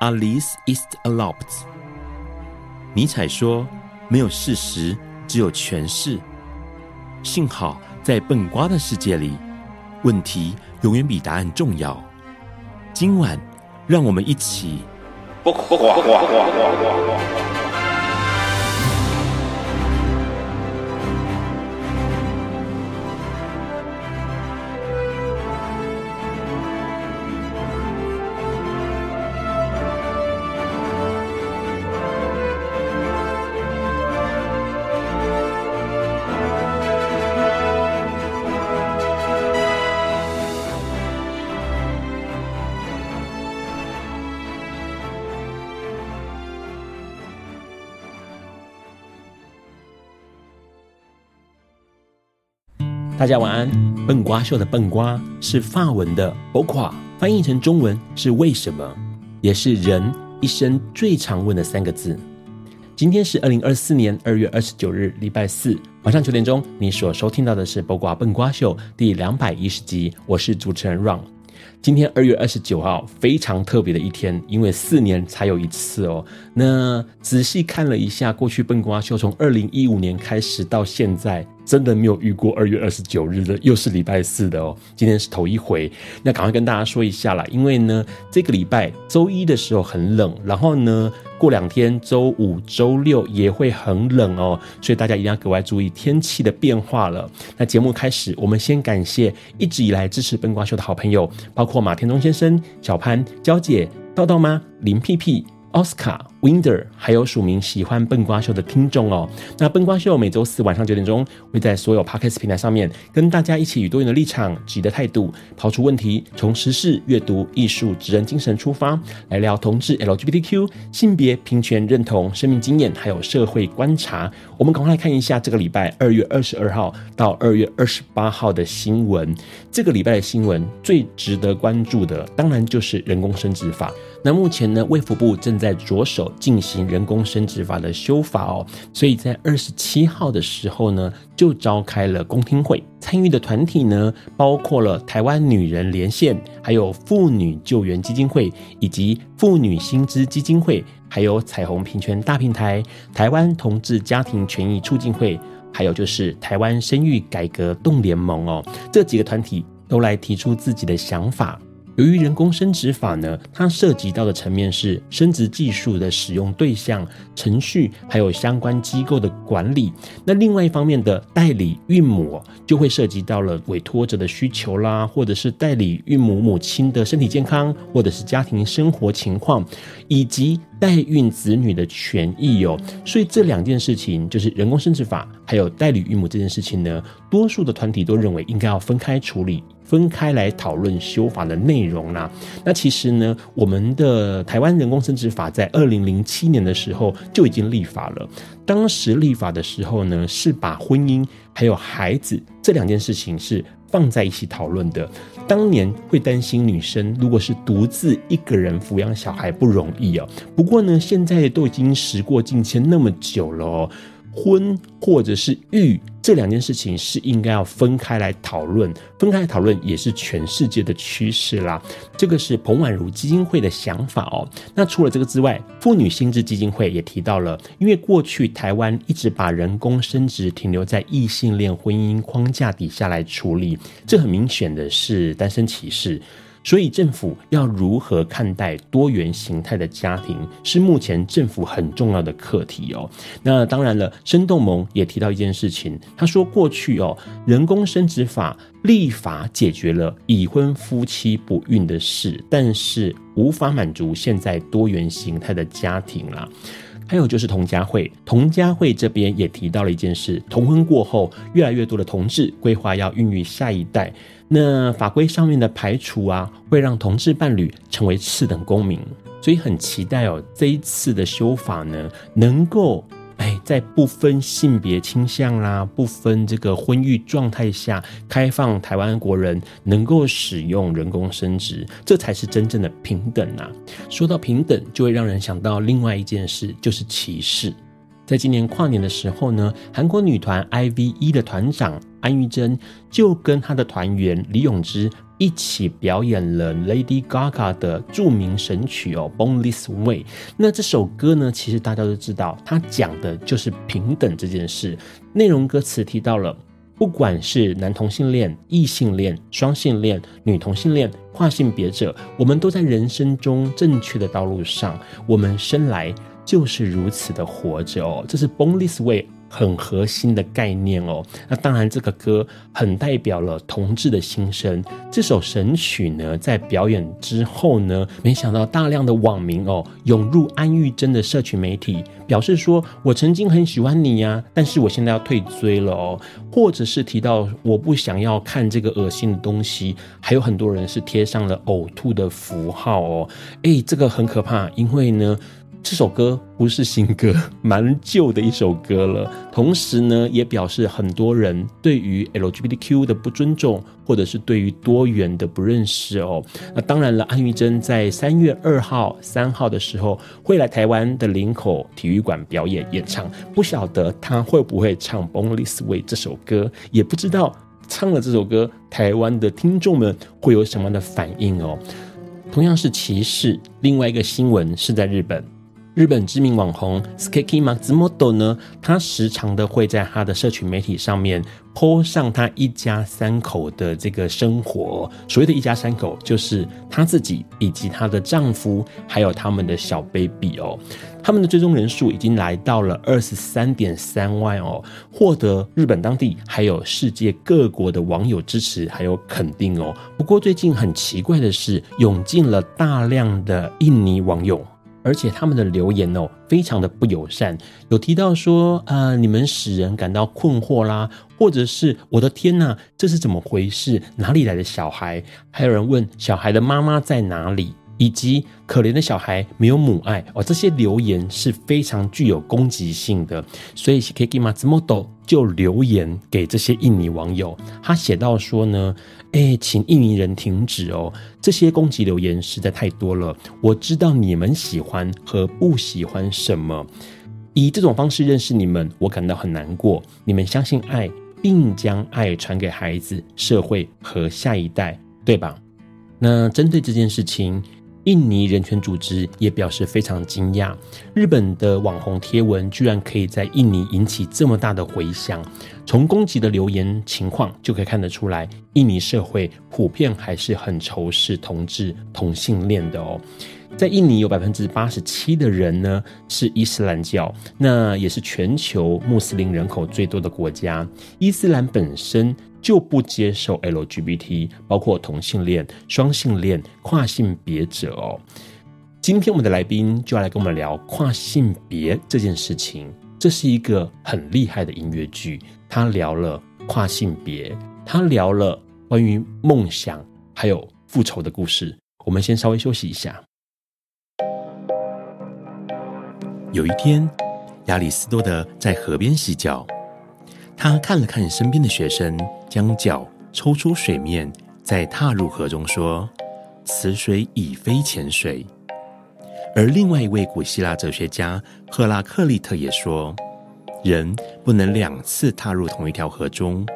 Alice is eloped。尼采说：“没有事实，只有诠释。”幸好在笨瓜的世界里，问题永远比答案重要。今晚，让我们一起。大家晚安。笨瓜秀的笨瓜是法文的 boqu，翻译成中文是为什么，也是人一生最常问的三个字。今天是二零二四年二月二十九日，礼拜四晚上九点钟，你所收听到的是《博瓜笨瓜秀》第两百一十集，我是主持人 Ron。今天二月二十九号，非常特别的一天，因为四年才有一次哦。那仔细看了一下，过去笨瓜秀从二零一五年开始到现在。真的没有遇过二月二十九日的，又是礼拜四的哦。今天是头一回，那赶快跟大家说一下啦，因为呢，这个礼拜周一的时候很冷，然后呢，过两天周五、周六也会很冷哦，所以大家一定要格外注意天气的变化了。那节目开始，我们先感谢一直以来支持笨瓜秀的好朋友，包括马天中先生、小潘、娇姐、道道妈、林屁屁。奥斯卡、Winder，还有署名喜欢笨瓜秀的听众哦。那笨瓜秀每周四晚上九点钟会在所有 Podcast 平台上面跟大家一起以多元的立场、质疑的态度抛出问题，从时事、阅读、艺术、职人精神出发来聊同志、LGBTQ、性别平权认同、生命经验，还有社会观察。我们赶快来看一下这个礼拜二月二十二号到二月二十八号的新闻。这个礼拜的新闻最值得关注的，当然就是人工生殖法。那目前呢，卫福部正在着手进行人工生殖法的修法哦，所以在二十七号的时候呢，就召开了公听会，参与的团体呢，包括了台湾女人连线，还有妇女救援基金会，以及妇女薪资基金会，还有彩虹平权大平台、台湾同志家庭权益促进会，还有就是台湾生育改革动联盟哦，这几个团体都来提出自己的想法。由于人工生殖法呢，它涉及到的层面是生殖技术的使用对象、程序，还有相关机构的管理。那另外一方面的代理孕母就会涉及到了委托者的需求啦，或者是代理孕母母亲的身体健康，或者是家庭生活情况，以及代孕子女的权益哦。所以这两件事情，就是人工生殖法还有代理孕母这件事情呢，多数的团体都认为应该要分开处理。分开来讨论修法的内容啦。那其实呢，我们的台湾人工生殖法在二零零七年的时候就已经立法了。当时立法的时候呢，是把婚姻还有孩子这两件事情是放在一起讨论的。当年会担心女生如果是独自一个人抚养小孩不容易哦。不过呢，现在都已经时过境迁那么久了哦。婚或者是育这两件事情是应该要分开来讨论，分开来讨论也是全世界的趋势啦。这个是彭婉如基金会的想法哦。那除了这个之外，妇女心智基金会也提到了，因为过去台湾一直把人工生殖停留在异性恋婚姻框架底下来处理，这很明显的是单身歧视。所以，政府要如何看待多元形态的家庭，是目前政府很重要的课题哦。那当然了，生动盟也提到一件事情，他说过去哦，人工生殖法立法解决了已婚夫妻不孕的事，但是无法满足现在多元形态的家庭啦。还有就是同家会，同家会这边也提到了一件事：同婚过后，越来越多的同志规划要孕育下一代。那法规上面的排除啊，会让同志伴侣成为次等公民。所以很期待哦，这一次的修法呢，能够。哎，在不分性别倾向啦，不分这个婚育状态下，开放台湾国人能够使用人工生殖，这才是真正的平等啊！说到平等，就会让人想到另外一件事，就是歧视。在今年跨年的时候呢，韩国女团 I.V.E 的团长安宥真就跟她的团员李永芝。一起表演了 Lady Gaga 的著名神曲哦，《Born This Way》。那这首歌呢，其实大家都知道，它讲的就是平等这件事。内容歌词提到了，不管是男同性恋、异性恋、双性恋、女同性恋、跨性别者，我们都在人生中正确的道路上。我们生来就是如此的活着哦，这是《Born This Way》。很核心的概念哦，那当然这个歌很代表了同志的心声。这首神曲呢，在表演之后呢，没想到大量的网民哦涌入安玉珍的社群媒体，表示说我曾经很喜欢你呀，但是我现在要退追了哦，或者是提到我不想要看这个恶心的东西，还有很多人是贴上了呕吐的符号哦，诶，这个很可怕，因为呢。这首歌不是新歌，蛮旧的一首歌了。同时呢，也表示很多人对于 LGBTQ 的不尊重，或者是对于多元的不认识哦。那当然了，安宥真在三月二号、三号的时候会来台湾的林口体育馆表演演唱，不晓得他会不会唱《Born This Way》这首歌，也不知道唱了这首歌，台湾的听众们会有什么样的反应哦。同样是歧视，另外一个新闻是在日本。日本知名网红 Skeki Matsumoto 呢，他时常的会在他的社群媒体上面 po 上他一家三口的这个生活。所谓的一家三口，就是他自己以及他的丈夫，还有他们的小 baby 哦。他们的追踪人数已经来到了二十三点三万哦，获得日本当地还有世界各国的网友支持还有肯定哦。不过最近很奇怪的是，涌进了大量的印尼网友。而且他们的留言哦，非常的不友善，有提到说，呃，你们使人感到困惑啦，或者是我的天呐，这是怎么回事？哪里来的小孩？还有人问小孩的妈妈在哪里？以及可怜的小孩没有母爱哦，这些留言是非常具有攻击性的，所以 Sukeki Matsudo 就留言给这些印尼网友，他写到说呢，哎，请印尼人停止哦，这些攻击留言实在太多了，我知道你们喜欢和不喜欢什么，以这种方式认识你们，我感到很难过。你们相信爱，并将爱传给孩子、社会和下一代，对吧？那针对这件事情。印尼人权组织也表示非常惊讶，日本的网红贴文居然可以在印尼引起这么大的回响。从攻击的留言情况就可以看得出来，印尼社会普遍还是很仇视同志同性恋的哦。在印尼有百分之八十七的人呢是伊斯兰教，那也是全球穆斯林人口最多的国家。伊斯兰本身。就不接受 LGBT，包括同性恋、双性恋、跨性别者哦。今天我们的来宾就要来跟我们聊跨性别这件事情。这是一个很厉害的音乐剧，他聊了跨性别，他聊了关于梦想还有复仇的故事。我们先稍微休息一下。有一天，亚里斯多德在河边洗脚。他看了看身边的学生，将脚抽出水面，再踏入河中，说：“此水已非前水。”而另外一位古希腊哲学家赫拉克利特也说：“人不能两次踏入同一条河中，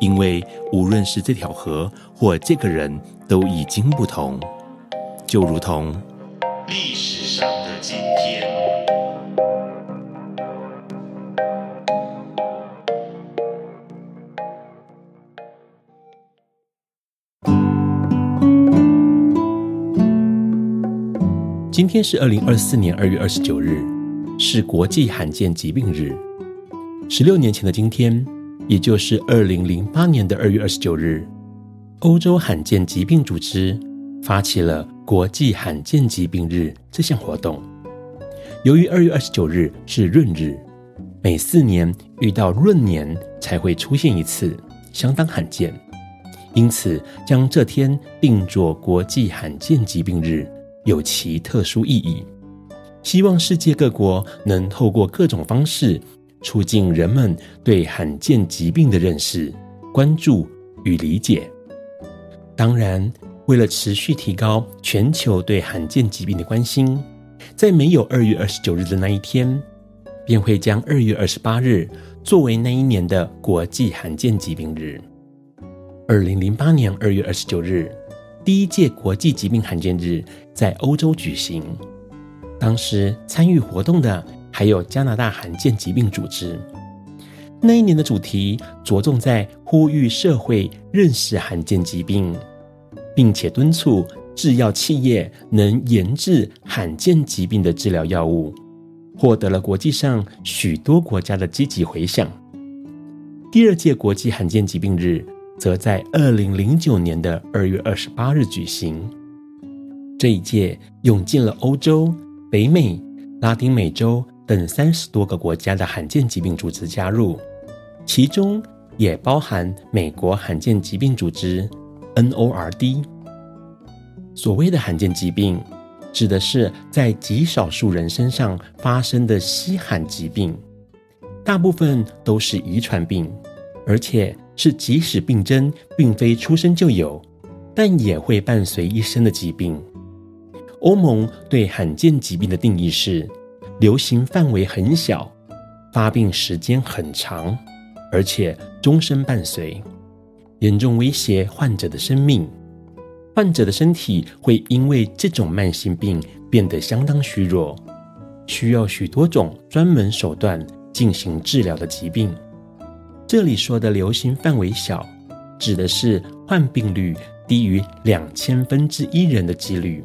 因为无论是这条河或这个人，都已经不同，就如同历史上的今今天是二零二四年二月二十九日，是国际罕见疾病日。十六年前的今天，也就是二零零八年的二月二十九日，欧洲罕见疾病组织发起了国际罕见疾病日这项活动。由于二月二十九日是闰日，每四年遇到闰年才会出现一次，相当罕见，因此将这天定作国际罕见疾病日。有其特殊意义，希望世界各国能透过各种方式，促进人们对罕见疾病的认识、关注与理解。当然，为了持续提高全球对罕见疾病的关心，在没有二月二十九日的那一天，便会将二月二十八日作为那一年的国际罕见疾病日。二零零八年二月二十九日，第一届国际疾病罕见日在欧洲举行。当时参与活动的还有加拿大罕见疾病组织。那一年的主题着重在呼吁社会认识罕见疾病，并且敦促制药企业能研制罕见疾病的治疗药物，获得了国际上许多国家的积极回响。第二届国际罕见疾病日。则在二零零九年的二月二十八日举行。这一届涌进了欧洲、北美、拉丁美洲等三十多个国家的罕见疾病组织加入，其中也包含美国罕见疾病组织 （NORD）。所谓的罕见疾病，指的是在极少数人身上发生的稀罕疾病，大部分都是遗传病，而且。是即使病征并非出生就有，但也会伴随一生的疾病。欧盟对罕见疾病的定义是：流行范围很小，发病时间很长，而且终身伴随，严重威胁患者的生命。患者的身体会因为这种慢性病变得相当虚弱，需要许多种专门手段进行治疗的疾病。这里说的流行范围小，指的是患病率低于两千分之一人的几率，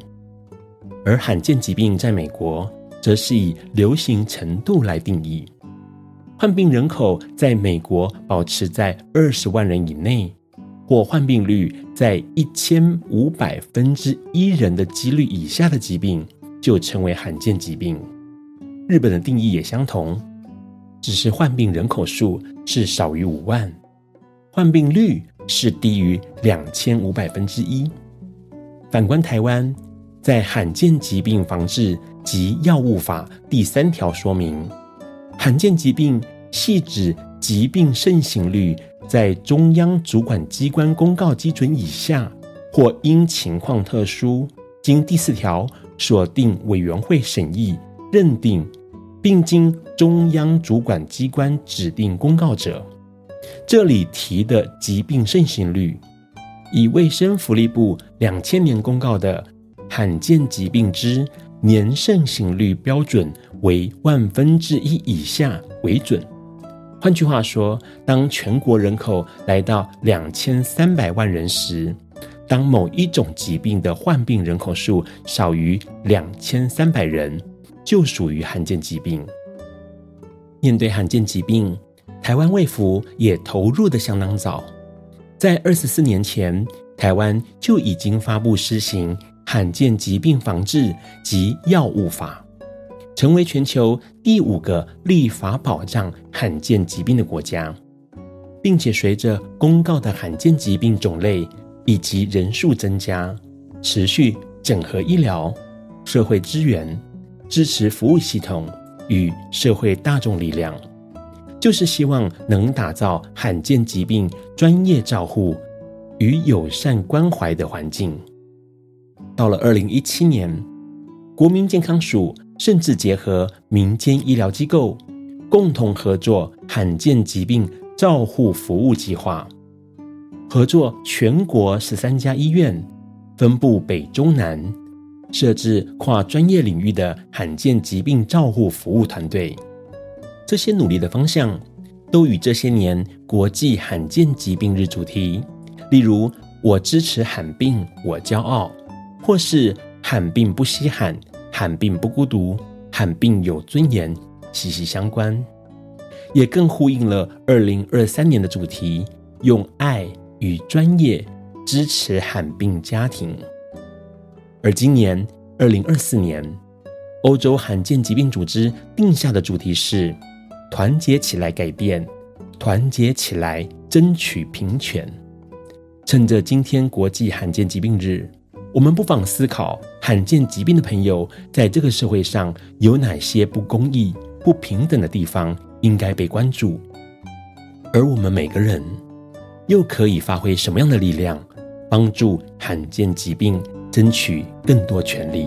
而罕见疾病在美国则是以流行程度来定义，患病人口在美国保持在二十万人以内，或患病率在一千五百分之一人的几率以下的疾病，就称为罕见疾病。日本的定义也相同。只是患病人口数是少于五万，患病率是低于两千五百分之一。反观台湾，在《罕见疾病防治及药物法》第三条说明，罕见疾病系指疾病盛行率在中央主管机关公告基准以下，或因情况特殊，经第四条所定委员会审议认定。并经中央主管机关指定公告者，这里提的疾病盛行率，以卫生福利部两千年公告的罕见疾病之年盛行率标准为万分之一以下为准。换句话说，当全国人口来到两千三百万人时，当某一种疾病的患病人口数少于两千三百人。就属于罕见疾病。面对罕见疾病，台湾卫福也投入得相当早，在二十四年前，台湾就已经发布施行罕见疾病防治及药物法，成为全球第五个立法保障罕见疾病的国家，并且随着公告的罕见疾病种类以及人数增加，持续整合医疗社会资源。支持服务系统与社会大众力量，就是希望能打造罕见疾病专业照护与友善关怀的环境。到了二零一七年，国民健康署甚至结合民间医疗机构，共同合作罕见疾病照护服务计划，合作全国十三家医院，分布北中南。设置跨专业领域的罕见疾病照护服务团队，这些努力的方向都与这些年国际罕见疾病日主题，例如“我支持罕病，我骄傲”，或是“罕病不稀罕，罕病不孤独，罕病有尊严”息息相关，也更呼应了二零二三年的主题：用爱与专业支持罕病家庭。而今年二零二四年，欧洲罕见疾病组织定下的主题是“团结起来改变，团结起来争取平权”。趁着今天国际罕见疾病日，我们不妨思考，罕见疾病的朋友在这个社会上有哪些不公义、不平等的地方应该被关注，而我们每个人又可以发挥什么样的力量，帮助罕见疾病争取更多权利？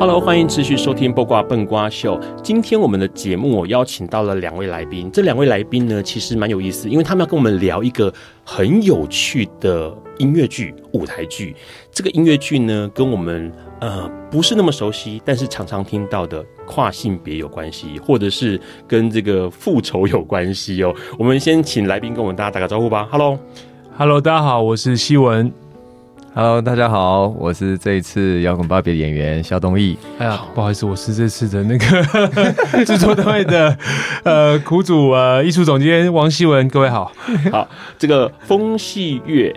？Hello，欢迎持续收听《卜卦笨瓜秀》。今天我们的节目我邀请到了两位来宾，这两位来宾呢，其实蛮有意思，因为他们要跟我们聊一个很有趣的音乐剧、舞台剧。这个音乐剧呢，跟我们呃不是那么熟悉，但是常常听到的跨性别有关系，或者是跟这个复仇有关系哦。我们先请来宾跟我们大家打个招呼吧。Hello，Hello，大家好，我是希文。Hello，大家好，我是这一次摇滚芭比的演员肖东义。哎呀，不好意思，我是这次的那个 制作单位的呃苦主呃艺术总监王希文。各位好，好，这个风戏月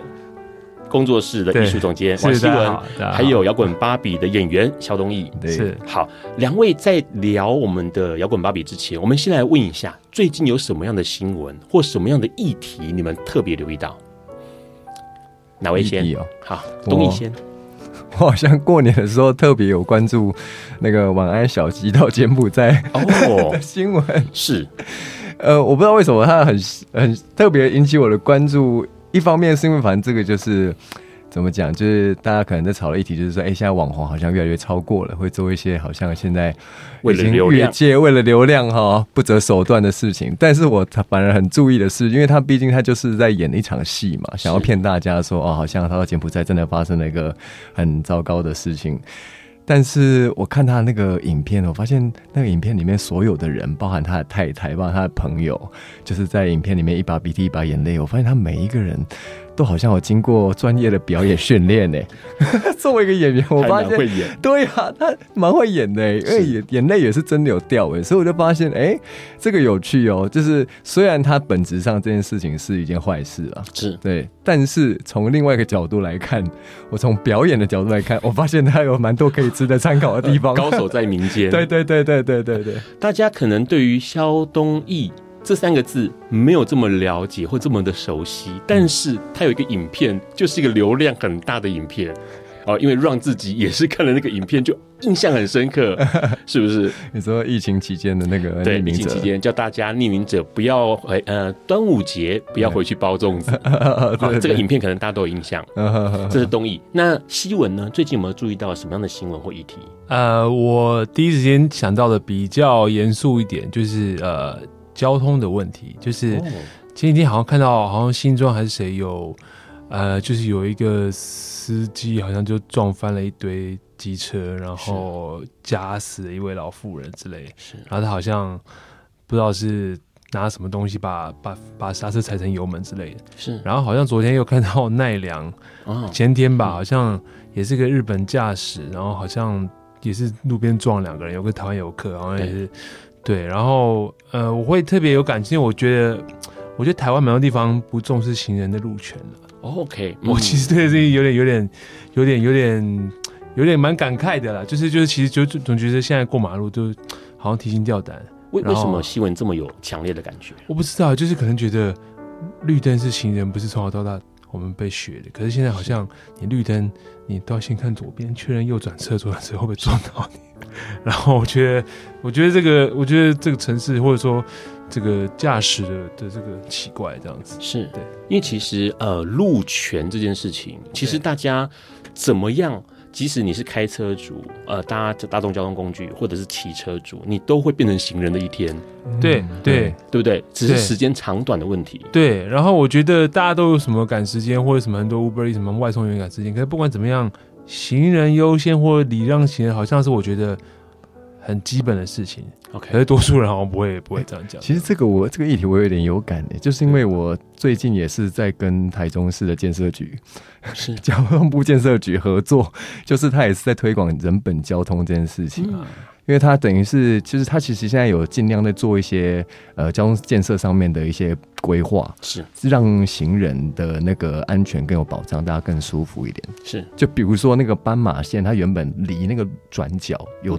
工作室的艺术总监王希文，还有摇滚芭比的演员肖东义。对，是好，两位在聊我们的摇滚芭比之前，我们先来问一下，最近有什么样的新闻或什么样的议题，你们特别留意到？哪位先？哦，好，东义先。我好像过年的时候特别有关注那个晚安小鸡到柬埔寨哦 的新闻。是，呃，我不知道为什么它很很特别引起我的关注。一方面是因为反正这个就是。怎么讲？就是大家可能在吵的议题，就是说，哎，现在网红好像越来越超过了，会做一些好像现在为了流量，为了流量哈不择手段的事情。但是我反而很注意的是，因为他毕竟他就是在演一场戏嘛，想要骗大家说，哦，好像他到柬埔寨真的发生了一个很糟糕的事情。但是我看他那个影片，我发现那个影片里面所有的人，包含他的太太，包含他的朋友，就是在影片里面一把鼻涕一把眼泪。我发现他每一个人。都好像有经过专业的表演训练呢。作为一个演员，我发现会演，对啊，他蛮会演的，因为眼眼泪也是真的有掉诶，所以我就发现，哎、欸，这个有趣哦。就是虽然他本质上这件事情是一件坏事啊，是对，但是从另外一个角度来看，我从表演的角度来看，我发现他有蛮多可以值得参考的地方。高手在民间，对对对对对对对，大家可能对于肖东义。这三个字没有这么了解或这么的熟悉，但是它有一个影片，就是一个流量很大的影片哦。因为让自己也是看了那个影片，就印象很深刻，是不是？你说疫情期间的那个对，疫情期间叫大家匿名者不要回呃端午节不要回去包粽子，这个影片可能大家都有印象。这是东艺。那西文呢？最近有没有注意到什么样的新闻或议题？呃，我第一时间想到的比较严肃一点，就是呃。交通的问题，就是前几天好像看到，好像新庄还是谁有，呃，就是有一个司机好像就撞翻了一堆机车，然后夹死了一位老妇人之类。是，然后他好像不知道是拿什么东西把把把刹车踩成油门之类的。是，然后好像昨天又看到奈良，前天吧，好像也是个日本驾驶，然后好像也是路边撞两个人，有个台湾游客，好像也是。对，然后呃，我会特别有感情，因为我觉得，我觉得台湾蛮多地方不重视行人的路权了。OK，我其实对这个有点、有点、有点、有点、有点蛮感慨的啦。就是就是，其实就总觉得现在过马路都好像提心吊胆。为为什么新闻这么有强烈的感觉？我不知道，就是可能觉得绿灯是行人，不是从小到大我们被学的。可是现在好像你绿灯，你都要先看左边，确认右转车，左转车会不会撞到你。然后我觉得，我觉得这个，我觉得这个城市或者说这个驾驶的的这个奇怪这样子，是。对，因为其实呃，路权这件事情，其实大家怎么样，即使你是开车族，呃，搭大众交通工具或者是骑车族，你都会变成行人的一天，对对对不对？只是时间长短的问题。对，然后我觉得大家都有什么赶时间或者什么很多 Uber 什么外送员赶时间，可是不管怎么样。行人优先或礼让行人，好像是我觉得很基本的事情。OK，可是多数人好像不会不会这样讲。其实这个我这个议题我有点有感的，就是因为我最近也是在跟台中市的建设局，是 交通部建设局合作，就是他也是在推广人本交通这件事情。嗯因为它等于是，就是它其实现在有尽量在做一些呃交通建设上面的一些规划，是。让行人的那个安全更有保障，大家更舒服一点。是，就比如说那个斑马线，它原本离那个转角有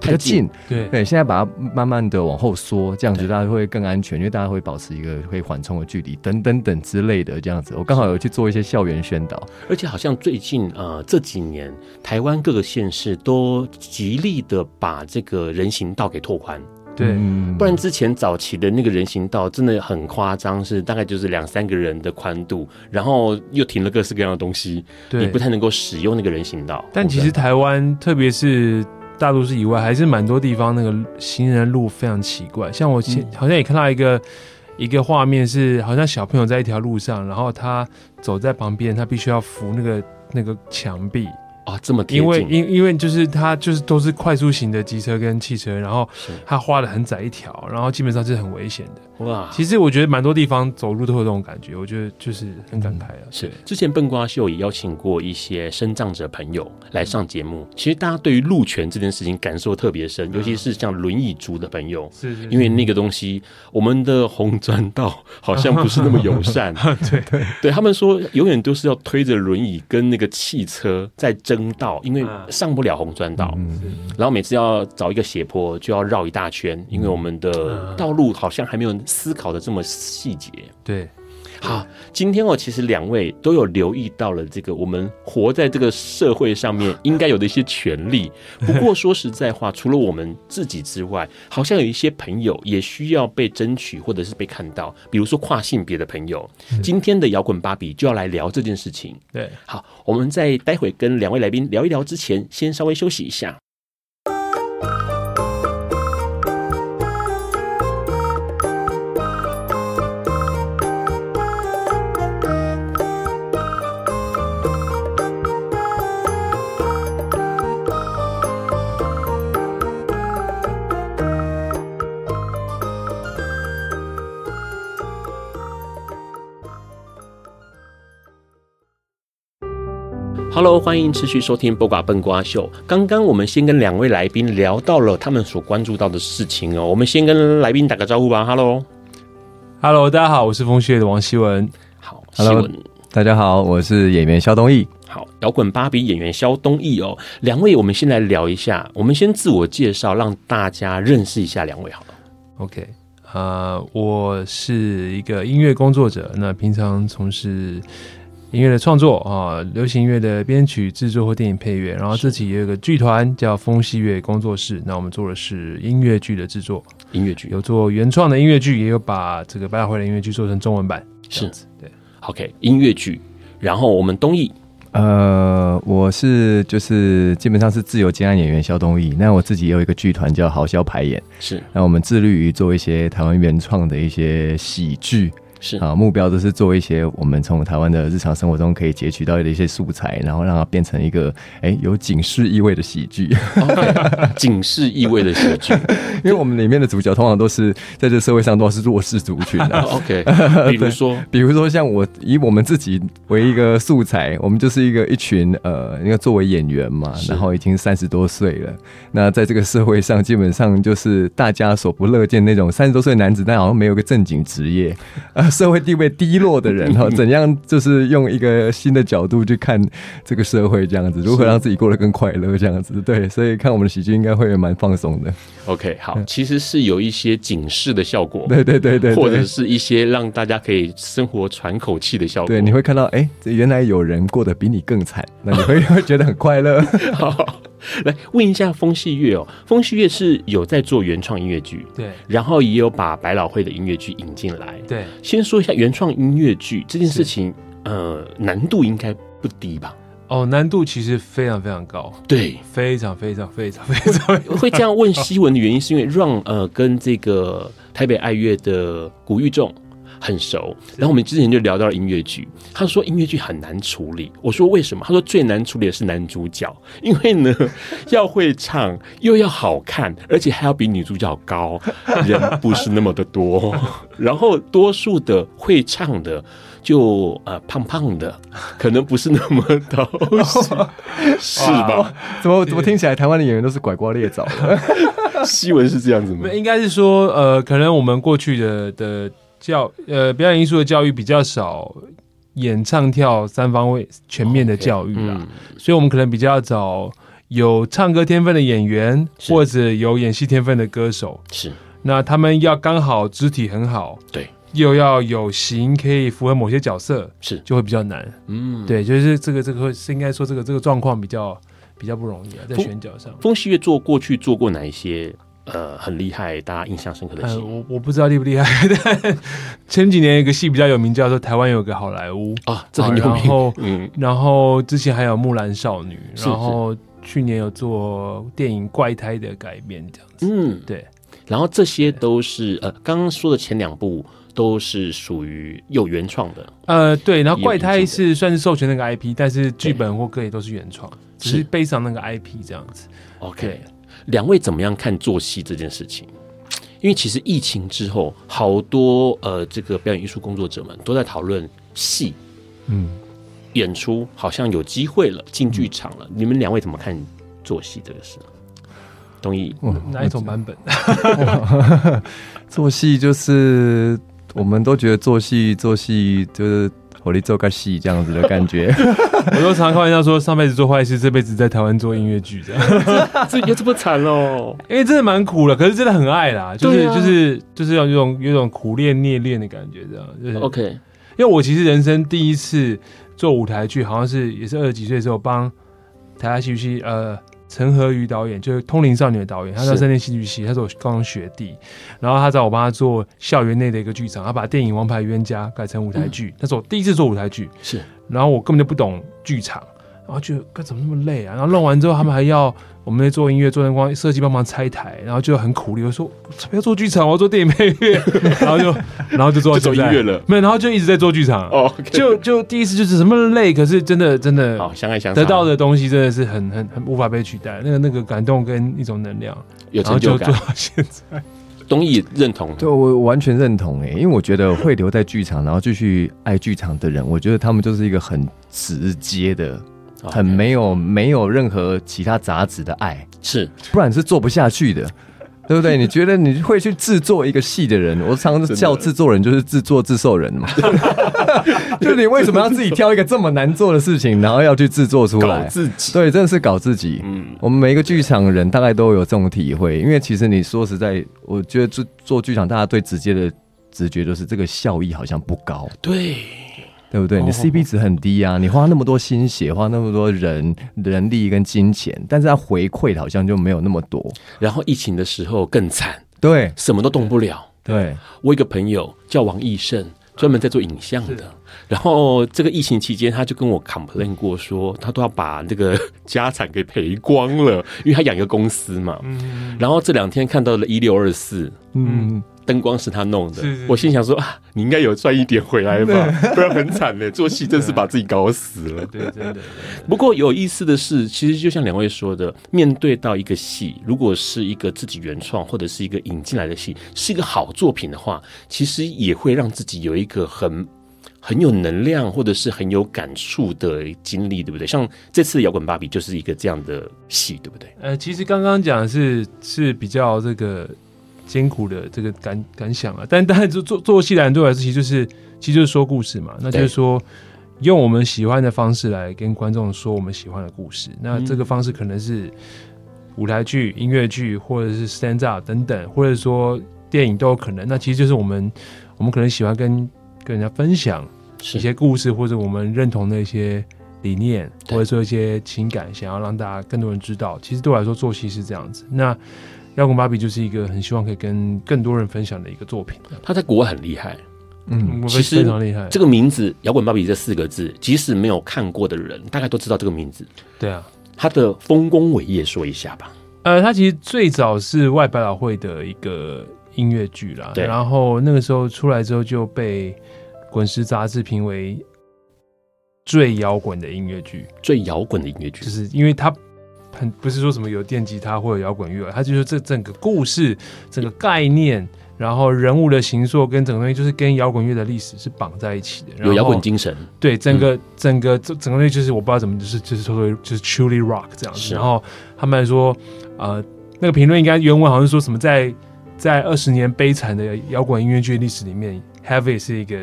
比较近，对。对，现在把它慢慢的往后缩，这样子大家会更安全，因为大家会保持一个会缓冲的距离，等等等之类的这样子。我刚好有去做一些校园宣导，而且好像最近呃这几年，台湾各个县市都极力的把把这个人行道给拓宽，对，不然之前早期的那个人行道真的很夸张，是大概就是两三个人的宽度，然后又停了各式各样的东西，你不太能够使用那个人行道。但其实台湾，特别是大都市以外，还是蛮多地方那个行人路非常奇怪。像我前好像也看到一个、嗯、一个画面，是好像小朋友在一条路上，然后他走在旁边，他必须要扶那个那个墙壁。啊，这么因为因因为就是它就是都是快速型的机车跟汽车，然后它画的很窄一条，然后基本上是很危险的。哇，其实我觉得蛮多地方走路都有这种感觉，我觉得就是很感慨啊。嗯、是之前笨瓜秀也邀请过一些身障者朋友来上节目，其实大家对于路权这件事情感受特别深，尤其是像轮椅族的朋友，是，是，是因为那个东西，我们的红砖道好像不是那么友善。对对对，他们说永远都是要推着轮椅跟那个汽车在争道，因为上不了红砖道，然后每次要找一个斜坡就要绕一大圈，因为我们的道路好像还没有。思考的这么细节，对，好，今天哦其实两位都有留意到了这个我们活在这个社会上面 应该有的一些权利。不过说实在话，除了我们自己之外，好像有一些朋友也需要被争取或者是被看到，比如说跨性别的朋友。今天的摇滚芭比就要来聊这件事情。对，好，我们在待会跟两位来宾聊一聊之前，先稍微休息一下。欢迎持续收听《播瓜笨瓜秀》。刚刚我们先跟两位来宾聊到了他们所关注到的事情哦。我们先跟来宾打个招呼吧。Hello，Hello，大家好，我是风旭的王希文。好，Hello，大家好，我是演员肖东义。好，摇滚芭比演员肖东义哦。两位，我们先来聊一下。我们先自我介绍，让大家认识一下两位好了。OK，啊、uh，我是一个音乐工作者，那平常从事。音乐的创作啊，流行音乐的编曲制作或电影配乐，然后自己也有个剧团叫风戏乐工作室。那我们做的是音乐剧的制作，音乐剧有做原创的音乐剧，也有把这个百老汇的音乐剧做成中文版。是，对，OK，音乐剧。然后我们东艺，呃，我是就是基本上是自由接案演员肖东义。那我自己也有一个剧团叫豪萧排演，是。那我们致力于做一些台湾原创的一些喜剧。是啊，目标都是做一些我们从台湾的日常生活中可以截取到的一些素材，然后让它变成一个哎、欸、有警示意味的喜剧。Okay, 警示意味的喜剧，因为我们里面的主角通常都是在这社会上都是弱势族群的。OK，比如说，比如说像我以我们自己为一个素材，我们就是一个一群呃，因为作为演员嘛，然后已经三十多岁了，那在这个社会上基本上就是大家所不乐见那种三十多岁男子，但好像没有个正经职业。社会地位低落的人哈，怎样就是用一个新的角度去看这个社会，这样子如何让自己过得更快乐，这样子对，所以看我们的喜剧应该会蛮放松的。OK，好，其实是有一些警示的效果，对对对对，或者是一些让大家可以生活喘口气的效果。对，你会看到，哎，原来有人过得比你更惨，那你会 会觉得很快乐。好。来问一下风细月哦，风细月是有在做原创音乐剧，对，然后也有把百老汇的音乐剧引进来，对。先说一下原创音乐剧这件事情，呃，难度应该不低吧？哦，难度其实非常非常高，对，非常非常非常非常。会这样问希文的原因，是因为让呃跟这个台北爱乐的古玉仲，很熟。然后我们之前就聊到了音乐剧，他说音乐剧很难处理。我说为什么？他说最难处理的是男主角，因为呢 要会唱，又要好看，而且还要比女主角高，人不是那么的多。然后多数的会唱的。就呃胖胖的，可能不是那么讨喜，是吧？怎么怎么听起来台湾的演员都是拐瓜裂枣的？西文是这样子吗？应该是说呃，可能我们过去的的教呃表演艺术的教育比较少，演唱跳三方位全面的教育啦，okay, 嗯、所以我们可能比较找有唱歌天分的演员，或者有演戏天分的歌手，是。那他们要刚好肢体很好，对。又要有型，可以符合某些角色，是。就会比较难。嗯，对，就是这个这个是应该说这个这个状况比较比较不容易啊，在选角上。风戏月做过去做过哪一些呃很厉害，大家印象深刻的戏？我我不知道厉不厉害，但前几年有一个戏比较有名，叫做《台湾有个好莱坞》啊，这很有名。然后 嗯，然后之前还有《木兰少女》，然后去年有做电影《怪胎》的改编，这样子。嗯，对。然后这些都是呃，刚刚说的前两部。都是属于有原创的，呃，对，然后怪胎是算是授权那个 IP，但是剧本或歌也都是原创，只是背上那个 IP 这样子。OK，两位怎么样看做戏这件事情？因为其实疫情之后，好多呃，这个表演艺术工作者们都在讨论戏，嗯，演出好像有机会了，进剧场了。嗯、你们两位怎么看做戏这个事？东义，哪一种版本？做戏就是。我们都觉得做戏做戏就是火力做个戏这样子的感觉。我都常开玩笑说，上辈子做坏事，这辈子在台湾做音乐剧这样。这也这么惨哦，因为真的蛮苦的，可是真的很爱啦，就是、啊、就是就是要有种有种苦练孽练的感觉这样。就是、OK，因为我其实人生第一次做舞台剧，好像是也是二十几岁的时候帮台大戏剧系呃。陈和瑜导演就是《通灵少女》的导演，他在三年戏剧系，他是我高中学弟，然后他找我帮他做校园内的一个剧场，他把电影《王牌冤家》改成舞台剧，那是我第一次做舞台剧，是，然后我根本就不懂剧场。然后就该怎么那么累啊？然后弄完之后，他们还要我们做音乐、做灯光、设计，帮忙拆台，然后就很苦力。我说不要做剧场，我要做电影配乐。然后就然后就做就走音乐了，没有，然后就一直在做剧场。哦，okay、就就第一次就是什么累，可是真的真的好相爱相，得到的东西真的是很很很无法被取代。那个那个感动跟一种能量，有成就感。做到现在，东义认同，对我完全认同哎，因为我觉得会留在剧场，然后继续爱剧场的人，我觉得他们就是一个很直接的。很没有没有任何其他杂质的爱，是，不然是做不下去的，对不对？你觉得你会去制作一个戏的人，我常常叫制作人就是制作制作人嘛，就你为什么要自己挑一个这么难做的事情，然后要去制作出来？自己对，真的是搞自己。嗯，我们每一个剧场人大概都有这种体会，因为其实你说实在，我觉得做做剧场，大家最直接的直觉就是这个效益好像不高。对。对不对？你 CP 值很低啊！你花那么多心血，花那么多人 人力跟金钱，但是它回馈好像就没有那么多。然后疫情的时候更惨，对，什么都动不了。对，我一个朋友叫王义胜，专门在做影像的。然后这个疫情期间，他就跟我 complain 过说，他都要把那个家产给赔光了，因为他养一个公司嘛。嗯。然后这两天看到了一六二四，嗯。灯光是他弄的，我心想说啊，你应该有赚一点回来吧，不然很惨的。做戏真是把自己搞死了。对，真的。不过有意思的是，其实就像两位说的，面对到一个戏，如果是一个自己原创或者是一个引进来的戏，是一个好作品的话，其实也会让自己有一个很很有能量或者是很有感触的经历，对不对？像这次的摇滚芭比就是一个这样的戏，对不对？呃，其实刚刚讲的是是比较这个。艰苦的这个感感想啊，但但是做做做戏来对我来说，其实就是其实就是说故事嘛。那就是说，用我们喜欢的方式来跟观众说我们喜欢的故事。那这个方式可能是舞台剧、音乐剧，或者是 stand up 等等，或者说电影都有可能。那其实就是我们我们可能喜欢跟跟人家分享一些故事，或者我们认同的一些理念，或者说一些情感，想要让大家更多人知道。其实对我来说，做戏是这样子。那摇滚芭比就是一个很希望可以跟更多人分享的一个作品。他在国外很厉害，嗯，其实非常厉害。这个名字“摇滚芭比”这四个字，即使没有看过的人，大概都知道这个名字。对啊，他的丰功伟业说一下吧。呃，他其实最早是外百老汇的一个音乐剧啦。然后那个时候出来之后就被滚石杂志评为最摇滚的音乐剧，最摇滚的音乐剧，就是因为它很不是说什么有电吉他或者摇滚乐，它就是这整个故事、整个概念。然后人物的形塑跟整个东西就是跟摇滚乐的历史是绑在一起的，有摇滚精神。对，整个、嗯、整个整整个东西就是我不知道怎么就是就是说就是 truly rock 这样子。然后他们还说，呃，那个评论应该原文好像是说什么在在二十年悲惨的摇滚音乐剧历史里面，Heavy 是一个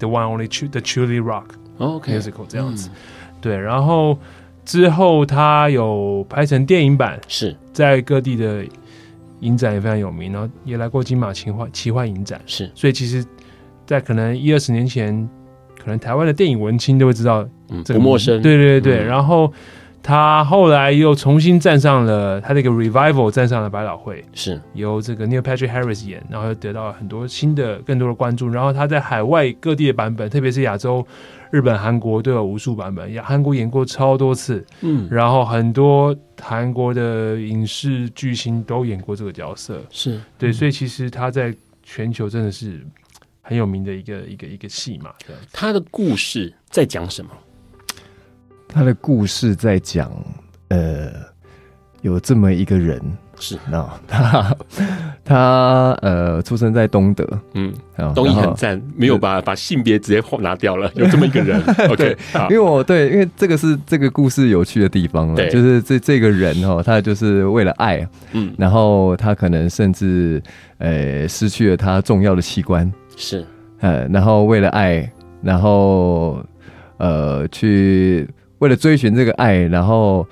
the one only true the truly rock musical、okay, 这样子。嗯、对，然后之后他有拍成电影版，是。在各地的。影展也非常有名，然后也来过金马奇幻奇幻影展，是，所以其实，在可能一二十年前，可能台湾的电影文青都会知道，嗯，不陌生，对对对，嗯、然后他后来又重新站上了他这个 revival，站上了百老汇，是。由这个 Neil Patrick Harris 演，然后又得到了很多新的、更多的关注，然后他在海外各地的版本，特别是亚洲。日本、韩国都有无数版本，韩国演过超多次，嗯，然后很多韩国的影视巨星都演过这个角色，是对，所以其实他在全球真的是很有名的一个一个一个戏嘛。他的故事在讲什么？他的故事在讲，呃，有这么一个人。是，那 他他呃，出生在东德，嗯，东义很赞，没有把把性别直接拿掉了，有这么一个人，OK，因为我对，因为这个是这个故事有趣的地方了，就是这这个人哦，他就是为了爱，嗯，然后他可能甚至呃失去了他重要的器官，是，呃，然后为了爱，然后呃去为了追寻这个爱，然后。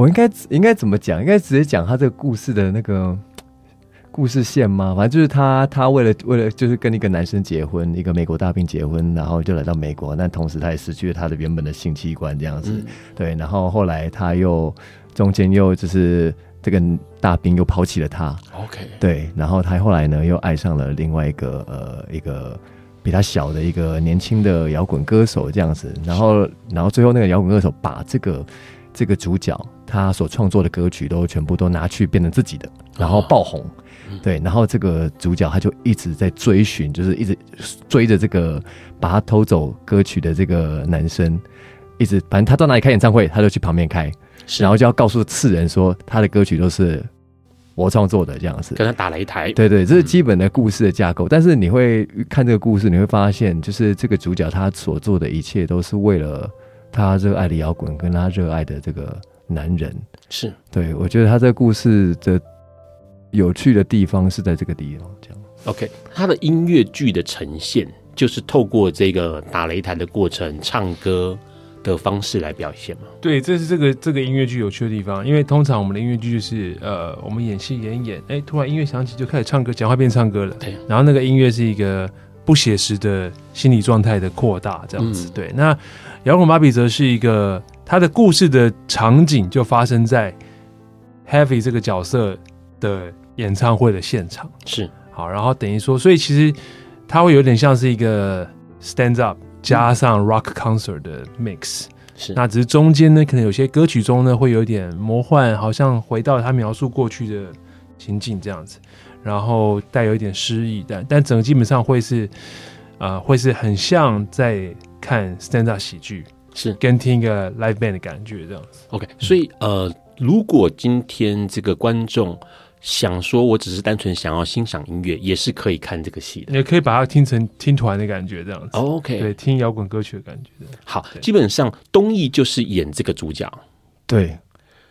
我应该应该怎么讲？应该直接讲他这个故事的那个故事线吗？反正就是他，他为了为了就是跟一个男生结婚，一个美国大兵结婚，然后就来到美国，但同时他也失去了他的原本的性器官，这样子。嗯、对，然后后来他又中间又就是这个大兵又抛弃了他。OK。对，然后他后来呢又爱上了另外一个呃一个比他小的一个年轻的摇滚歌手这样子，然后然后最后那个摇滚歌手把这个。这个主角他所创作的歌曲都全部都拿去变成自己的，然后爆红，对，然后这个主角他就一直在追寻，就是一直追着这个把他偷走歌曲的这个男生，一直反正他到哪里开演唱会，他就去旁边开，然后就要告诉次人说他的歌曲都是我创作的这样子，跟他打擂台，对对，这是基本的故事的架构。但是你会看这个故事，你会发现，就是这个主角他所做的一切都是为了。他热爱的摇滚，跟他热爱的这个男人，是对，我觉得他这个故事的有趣的地方是在这个地方。这样，OK，他的音乐剧的呈现就是透过这个打擂台的过程、唱歌的方式来表现嘛？对，这是这个这个音乐剧有趣的地方。因为通常我们的音乐剧就是呃，我们演戏演一演，哎，突然音乐响起就开始唱歌，讲话变唱歌了。对，然后那个音乐是一个不写实的心理状态的扩大，这样子。嗯、对，那。摇滚芭比则是一个，他的故事的场景就发生在 Heavy 这个角色的演唱会的现场。是，好，然后等于说，所以其实它会有点像是一个 stand up 加上 rock concert 的 mix。是，那只是中间呢，可能有些歌曲中呢会有点魔幻，好像回到他描述过去的情景这样子，然后带有一点诗意，但但整个基本上会是，呃，会是很像在。看 stand up 喜剧是跟听一个 live band 的感觉这样子。OK，所以呃，如果今天这个观众想说，我只是单纯想要欣赏音乐，也是可以看这个戏的。也可以把它听成听团的感觉这样子。OK，对，听摇滚歌曲的感觉。好，基本上东义就是演这个主角。对，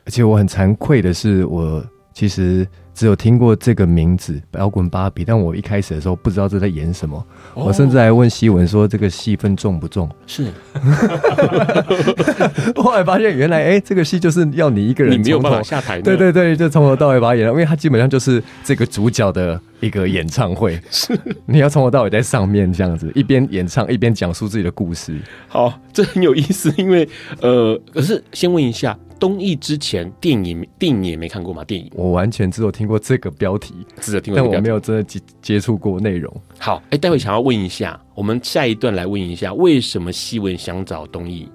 而且我很惭愧的是，我其实。只有听过这个名字摇滚芭比，但我一开始的时候不知道这在演什么，哦、我甚至还问希文说这个戏份重不重？是，后来发现原来哎、欸，这个戏就是要你一个人，你没有办法下台。对对对，就从头到尾把它演了，因为他基本上就是这个主角的一个演唱会，是你要从头到尾在上面这样子，一边演唱一边讲述自己的故事。好，这很有意思，因为呃，可是先问一下。东艺之前电影电影也没看过吗？电影我完全只有听过这个标题，只有听过，但我没有真的接接触过内容。好，哎、欸，待会想要问一下，我们下一段来问一下，为什么西文想找东义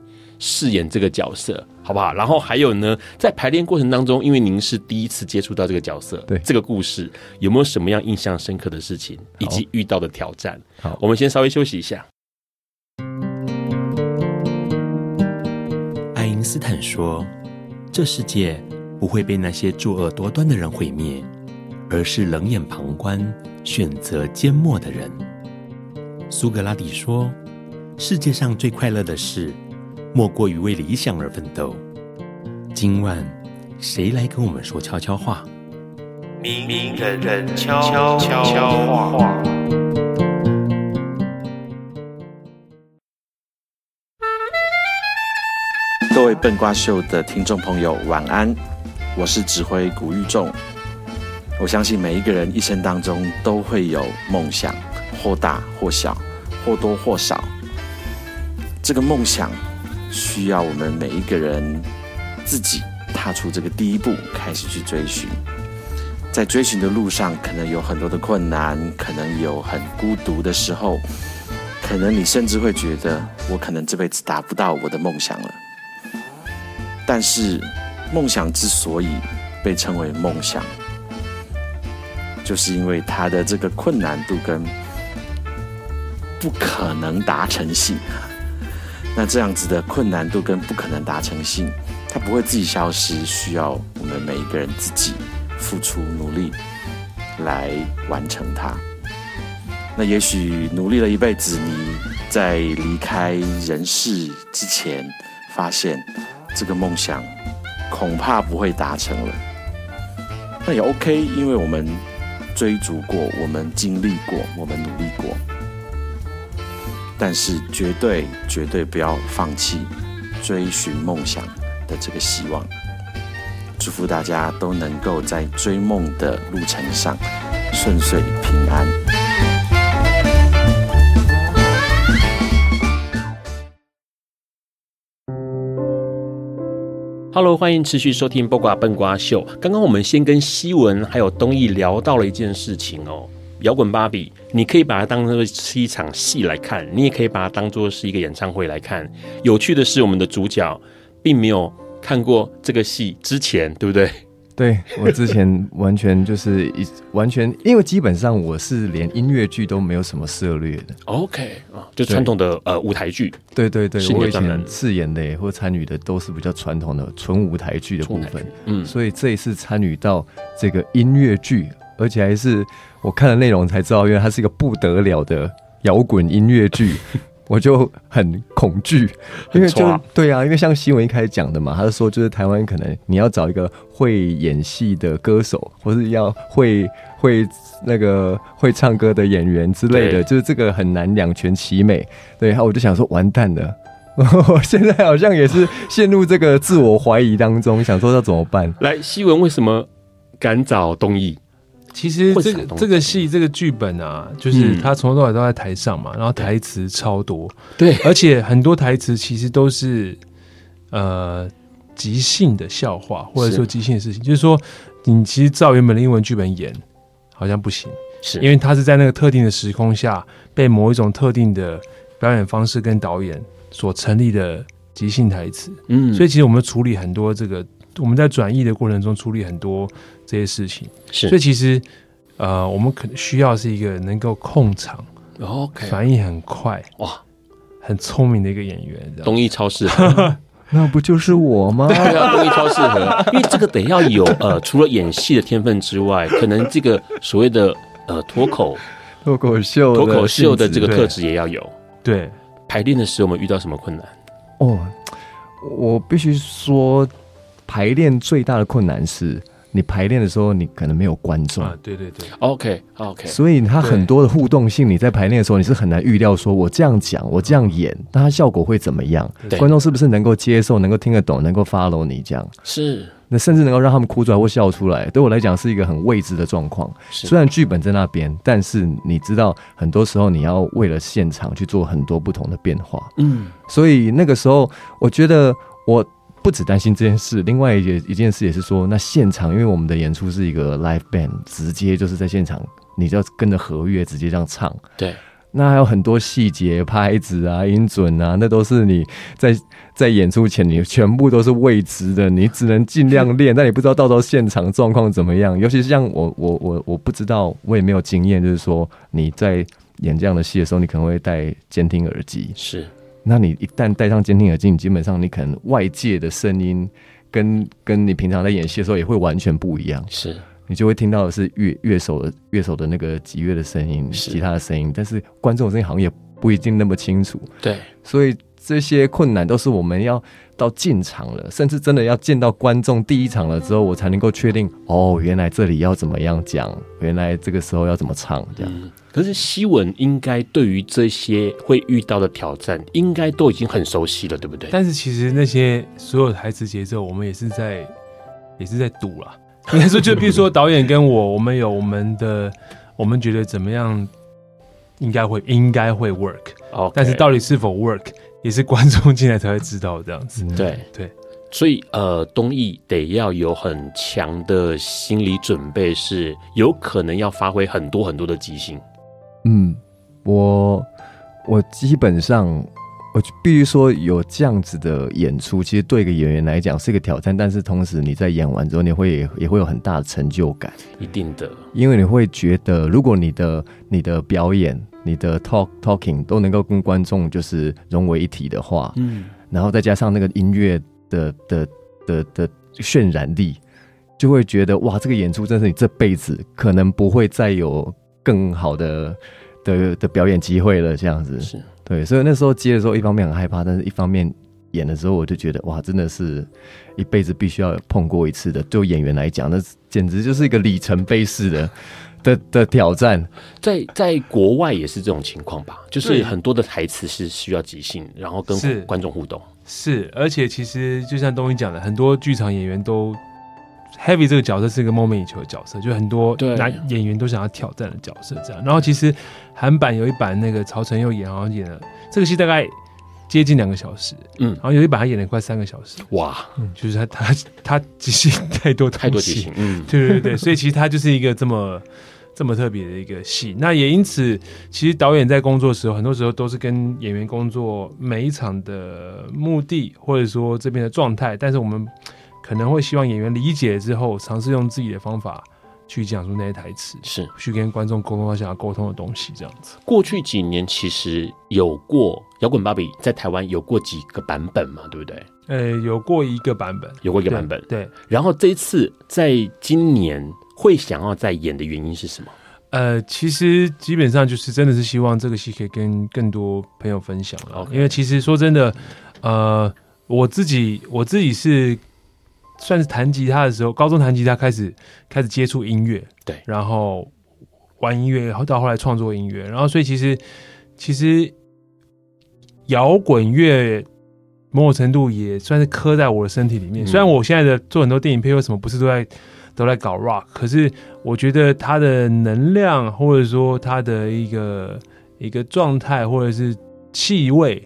饰演这个角色，好不好？然后还有呢，在排练过程当中，因为您是第一次接触到这个角色，对这个故事有没有什么样印象深刻的事情，以及遇到的挑战？好，我们先稍微休息一下。爱因斯坦说：“这世界不会被那些作恶多端的人毁灭，而是冷眼旁观、选择缄默的人。”苏格拉底说：“世界上最快乐的事，莫过于为理想而奋斗。”今晚，谁来跟我们说悄悄话？明明人人悄悄话。各位笨瓜秀的听众朋友，晚安！我是指挥古玉仲。我相信每一个人一生当中都会有梦想。或大或小，或多或少，这个梦想需要我们每一个人自己踏出这个第一步，开始去追寻。在追寻的路上，可能有很多的困难，可能有很孤独的时候，可能你甚至会觉得，我可能这辈子达不到我的梦想了。但是，梦想之所以被称为梦想，就是因为它的这个困难度跟不可能达成性，那这样子的困难度跟不可能达成性，它不会自己消失，需要我们每一个人自己付出努力来完成它。那也许努力了一辈子，你在离开人世之前，发现这个梦想恐怕不会达成了。那也 OK，因为我们追逐过，我们经历过，我们努力过。但是绝对绝对不要放弃追寻梦想的这个希望。祝福大家都能够在追梦的路程上顺遂平安。Hello，欢迎持续收听《八卦笨瓜秀》。刚刚我们先跟希文还有东义聊到了一件事情哦。摇滚芭比，你可以把它当做是一场戏来看，你也可以把它当做是一个演唱会来看。有趣的是，我们的主角并没有看过这个戏之前，对不对？对，我之前完全就是一完全，因为基本上我是连音乐剧都没有什么涉猎的。OK 啊，就传统的呃舞台剧。对对对，我以前饰演的或参与的都是比较传统的纯舞台剧的部分。嗯，所以这一次参与到这个音乐剧。而且还是我看了内容才知道，原来它是一个不得了的摇滚音乐剧，我就很恐惧，因为就对啊，因为像新闻一开始讲的嘛，他是说就是台湾可能你要找一个会演戏的歌手，或是要会会那个会唱歌的演员之类的，就是这个很难两全其美。对，然后我就想说完蛋了，我现在好像也是陷入这个自我怀疑当中，想说要怎么办？来，西文为什么敢找东义？其实这个这个戏这个剧本啊，就是他从头到尾都在台上嘛，然后台词超多，对，而且很多台词其实都是呃即兴的笑话，或者说即兴的事情，就是说你其实照原本的英文剧本演好像不行，是。因为他是在那个特定的时空下被某一种特定的表演方式跟导演所成立的即兴台词，嗯，所以其实我们处理很多这个。我们在转译的过程中处理很多这些事情，是，所以其实，呃，我们可能需要是一个能够控场，OK，反应很快，哇，很聪明的一个演员。东义超适合，那不就是我吗？对啊，东义超适合，因为这个得要有呃，除了演戏的天分之外，可能这个所谓的呃脱口脱口秀脱口秀的这个特质也要有。对，对排练的时候我们遇到什么困难？哦，我必须说。排练最大的困难是你排练的时候，你可能没有观众啊。对对对，OK OK。所以它很多的互动性，你在排练的时候，你是很难预料说，我这样讲，我这样演，那它效果会怎么样？观众是不是能够接受，能够听得懂，能够 follow 你这样？是。那甚至能够让他们哭出来或笑出来，对我来讲是一个很未知的状况。虽然剧本在那边，但是你知道，很多时候你要为了现场去做很多不同的变化。嗯。所以那个时候，我觉得我。不只担心这件事，另外一件一件事也是说，那现场因为我们的演出是一个 live band，直接就是在现场，你就要跟着合约直接这样唱。对，那还有很多细节、拍子啊、音准啊，那都是你在在演出前你全部都是未知的，你只能尽量练，但你不知道到时候现场状况怎么样。尤其是像我我我我不知道，我也没有经验，就是说你在演这样的戏的时候，你可能会戴监听耳机。是，那你一旦戴上监听耳机，你基本上你可能外界的声音跟跟你平常在演戏的时候也会完全不一样。是。你就会听到的是乐乐手的乐手的那个吉乐的声音，吉他的声音，但是观众的声音好像也不一定那么清楚。对，所以这些困难都是我们要到进场了，甚至真的要见到观众第一场了之后，我才能够确定哦，原来这里要怎么样讲，原来这个时候要怎么唱这样。嗯，可是西文应该对于这些会遇到的挑战，应该都已经很熟悉了，对不对？但是其实那些所有台词节奏，我们也是在也是在赌了。应该说，就比如说导演跟我，我们有我们的，我们觉得怎么样，应该会应该会 work，哦，但是到底是否 work，也是观众进来才会知道这样子。对对，所以呃，东艺得要有很强的心理准备，是有可能要发挥很多很多的即兴。嗯，我我基本上。我必须说，有这样子的演出，其实对一个演员来讲是一个挑战，但是同时你在演完之后，你会也会有很大的成就感，一定的，因为你会觉得，如果你的你的表演、你的 talk talking 都能够跟观众就是融为一体的话，嗯，然后再加上那个音乐的的的的渲染力，就会觉得哇，这个演出真是你这辈子可能不会再有更好的的的表演机会了，这样子是。对，所以那时候接的时候，一方面很害怕，但是一方面演的时候，我就觉得哇，真的是一辈子必须要碰过一次的。对演员来讲，那简直就是一个里程碑式的 的的挑战。在在国外也是这种情况吧，就是很多的台词是需要即兴，然后跟观众互动。是，是，而且其实就像东英讲的，很多剧场演员都。Heavy 这个角色是一个梦寐以求的角色，就很多男演员都想要挑战的角色。这样，然后其实韩版有一版那个曹承佑演，好像演了这个戏大概接近两个小时，嗯，然后有一版他演了快三个小时，哇，嗯，就是他他他即兴 太多太多即兴，嗯，对对对，所以其实他就是一个这么这么特别的一个戏。那也因此，其实导演在工作的时候，很多时候都是跟演员工作每一场的目的，或者说这边的状态，但是我们。可能会希望演员理解之后，尝试用自己的方法去讲述那些台词，是去跟观众沟通他想要沟通的东西，这样子。过去几年其实有过摇滚芭比在台湾有过几个版本嘛，对不对？呃，有过一个版本，有过一个版本，对。对，然后这一次在今年会想要再演的原因是什么？呃，其实基本上就是真的是希望这个戏可以跟更多朋友分享了.因为其实说真的，呃，我自己我自己是。算是弹吉他的时候，高中弹吉他开始开始接触音乐，对，然后玩音乐，然后到后来创作音乐，然后所以其实其实摇滚乐某种程度也算是刻在我的身体里面。嗯、虽然我现在的做很多电影配乐什么不是都在都在搞 rock，可是我觉得它的能量或者说它的一个一个状态或者是气味，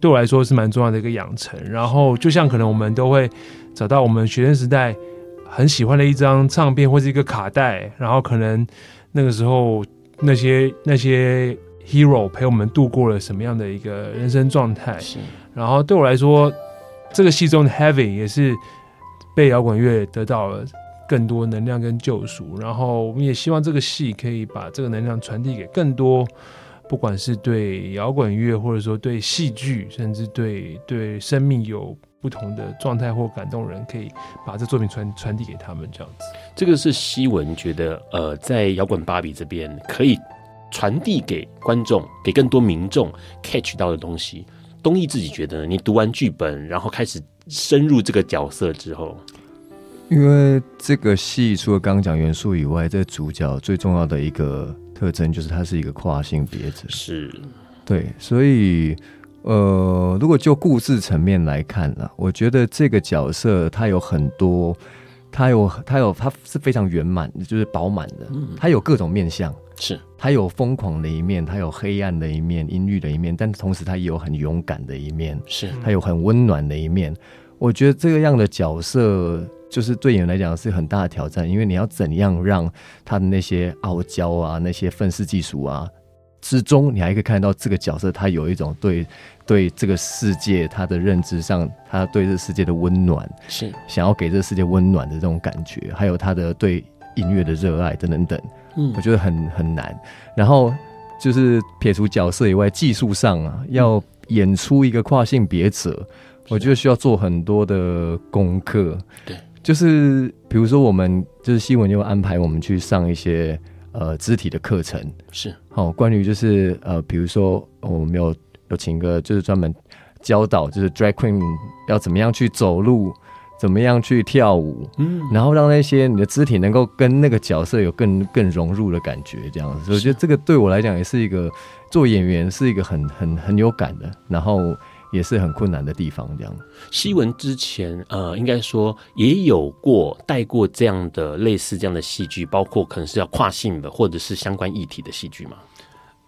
对我来说是蛮重要的一个养成。然后就像可能我们都会。找到我们学生时代很喜欢的一张唱片或是一个卡带，然后可能那个时候那些那些 hero 陪我们度过了什么样的一个人生状态。是，然后对我来说，这个戏中的 Heavy 也是被摇滚乐得到了更多能量跟救赎。然后我们也希望这个戏可以把这个能量传递给更多，不管是对摇滚乐，或者说对戏剧，甚至对对生命有。不同的状态或感动人，可以把这作品传传递给他们，这样子。这个是西文觉得，呃，在摇滚芭比这边可以传递给观众，给更多民众 catch 到的东西。东艺自己觉得呢，你读完剧本，然后开始深入这个角色之后，因为这个戏除了刚刚讲元素以外，这个主角最重要的一个特征就是他是一个跨性别者，是对，所以。呃，如果就故事层面来看呢，我觉得这个角色他有很多，他有他有他是非常圆满，就是饱满的。嗯，他有各种面相，是他有疯狂的一面，他有黑暗的一面，阴郁的一面，但同时他也有很勇敢的一面，是他有很温暖的一面。我觉得这个样的角色，就是对演员来讲是很大的挑战，因为你要怎样让他的那些傲娇啊，那些愤世嫉俗啊。之中，你还可以看到这个角色他有一种对对这个世界他的认知上，他对这世界的温暖，是想要给这个世界温暖的这种感觉，还有他的对音乐的热爱等等等。嗯，我觉得很很难。然后就是撇除角色以外，技术上啊，要演出一个跨性别者，我觉得需要做很多的功课。对，就是比如说我们就是新闻又安排我们去上一些呃肢体的课程，是好、哦、关于就是呃比如说我们有有请一个就是专门教导就是 drag queen 要怎么样去走路。怎么样去跳舞，嗯，然后让那些你的肢体能够跟那个角色有更更融入的感觉，这样子，我觉得这个对我来讲也是一个做演员是一个很很很有感的，然后也是很困难的地方。这样，希文之前呃，应该说也有过带过这样的类似这样的戏剧，包括可能是要跨性的或者是相关议题的戏剧吗？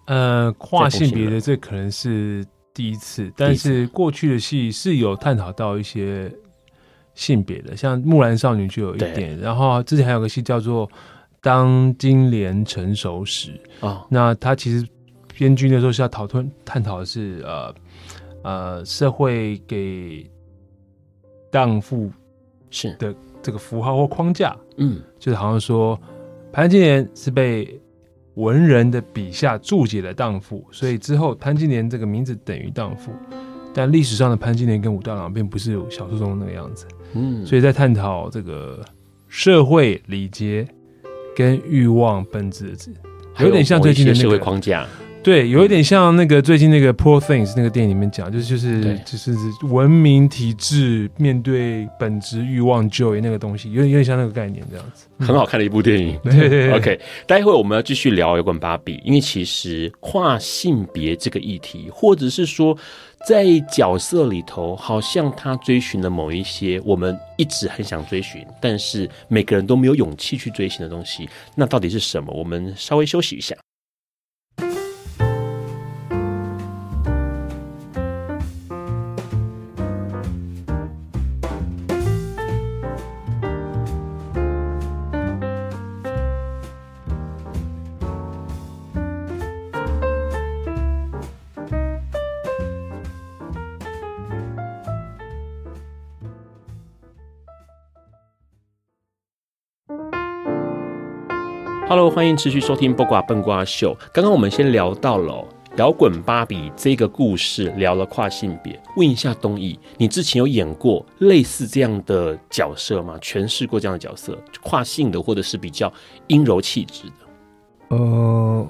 呃，跨性别的这可能是第一次，但是过去的戏是有探讨到一些。性别的，像木兰少女就有一点，然后之前还有个戏叫做《当金莲成熟时》哦，那他其实编剧的时候是要讨论探讨的是呃呃社会给荡妇是。的这个符号或框架，嗯，就是好像说潘金莲是被文人的笔下注解了荡妇，所以之后潘金莲这个名字等于荡妇，但历史上的潘金莲跟武大郎并不是小说中那个样子。嗯，所以在探讨这个社会礼节跟欲望本质，有点像最近的那个社会框架。对，有一点像那个最近那个《Poor Things》那个电影里面讲，就是就是就是文明体制面对本质欲望 joy 那个东西，有点有点像那个概念这样子。很好看的一部电影。对。OK，待会我们要继续聊有关芭比，因为其实跨性别这个议题，或者是说。在角色里头，好像他追寻了某一些我们一直很想追寻，但是每个人都没有勇气去追寻的东西。那到底是什么？我们稍微休息一下。Hello，欢迎持续收听《八卦笨瓜秀》。刚刚我们先聊到了摇滚芭比这个故事，聊了跨性别。问一下东义，你之前有演过类似这样的角色吗？诠释过这样的角色，跨性的或者是比较阴柔气质的？呃，